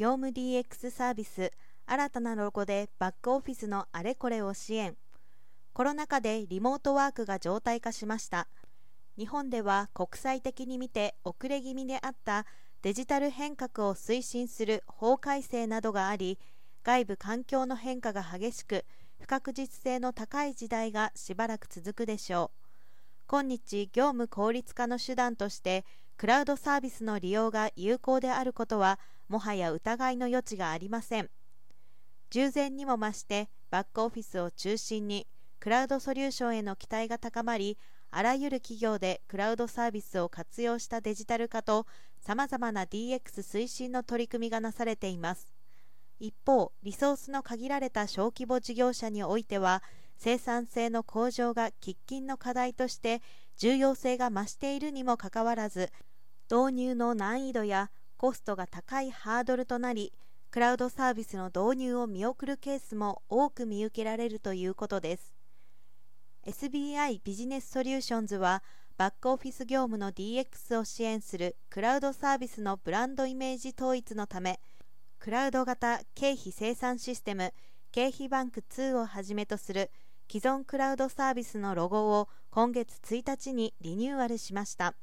業務 DX サービス新たなロゴでバックオフィスのあれこれを支援。コロナ禍でリモートワークが常態化しました。日本では国際的に見て遅れ気味であったデジタル変革を推進する法改正などがあり外部環境の変化が激しく不確実性の高い時代がしばらく続くでしょう。今日業務効率化の手段としてクラウドサービスの利用が有効であることはもはや疑いの余地がありません。従前にも増してバックオフィスを中心にクラウドソリューションへの期待が高まりあらゆる企業でクラウドサービスを活用したデジタル化とさまざまな DX 推進の取り組みがなされています。一方リソースの限られた小規模事業者においては生産性の向上が喫緊の課題として重要性が増しているにもかかわらず導入の難易度やコストが高いハードルとなりクラウドサービスの導入を見送るケースも多く見受けられるということです。SBI ビジネスソリューションズはバックオフィス業務の DX を支援するクラウドサービスのブランドイメージ統一のためクラウド型経費生産システム経費バンク2をはじめとする既存クラウドサービスのロゴを今月1日にリニューアルしました。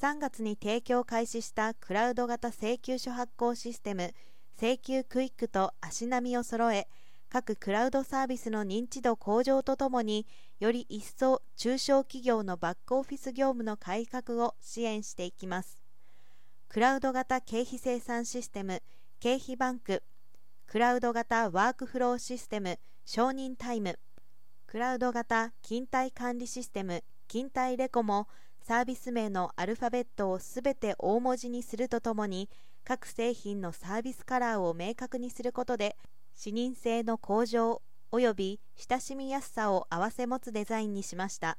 3月に提供開始したクラウド型請求書発行システム請求クイックと足並みを揃え各クラウドサービスの認知度向上とともにより一層中小企業のバックオフィス業務の改革を支援していきます。クラウド型経費生産システム経費バンク。クラウド型ワークフローシステム承認タイム。クラウド型勤怠管理システム勤怠レコもサービス名のアルファベットをすべて大文字にするとともに各製品のサービスカラーを明確にすることで視認性の向上及び親しみやすさを併せ持つデザインにしました。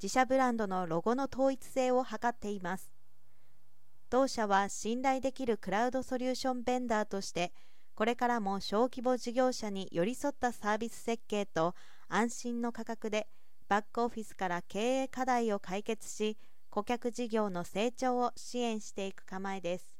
自社ブランドのロゴの統一性を図っています。同社は信頼できるクラウドソリューションベンダーとしてこれからも小規模事業者に寄り添ったサービス設計と安心の価格でバックオフィスから経営課題を解決し顧客事業の成長を支援していく構えです。